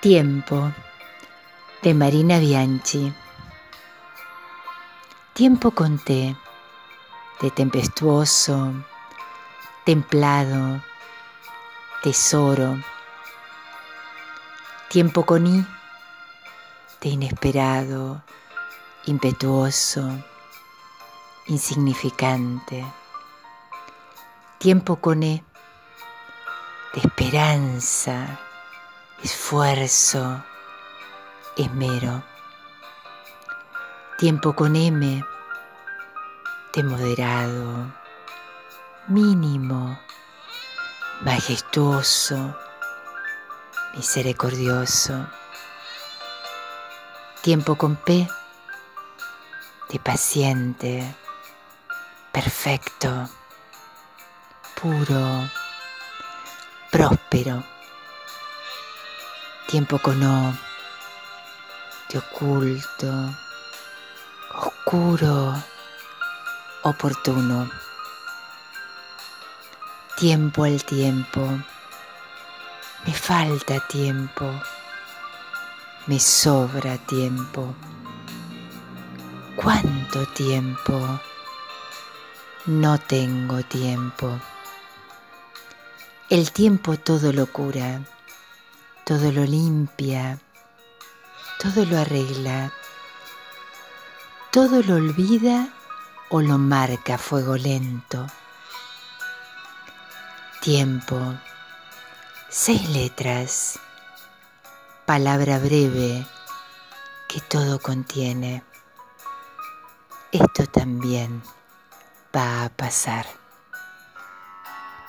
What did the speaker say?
Tiempo de Marina Bianchi. Tiempo con té, de tempestuoso, templado, tesoro. Tiempo con I, de inesperado, impetuoso, insignificante. Tiempo con E, de esperanza, esfuerzo, esmero. Tiempo con M, de moderado, mínimo, majestuoso, misericordioso. Tiempo con P, de paciente, perfecto, puro, próspero tiempo con O, de oculto, oscuro, oportuno. Tiempo al tiempo, me falta tiempo, me sobra tiempo. ¿Cuánto tiempo? No tengo tiempo. El tiempo todo lo cura todo lo limpia, todo lo arregla, todo lo olvida o lo marca a fuego lento. Tiempo, seis letras, palabra breve que todo contiene. Esto también va a pasar.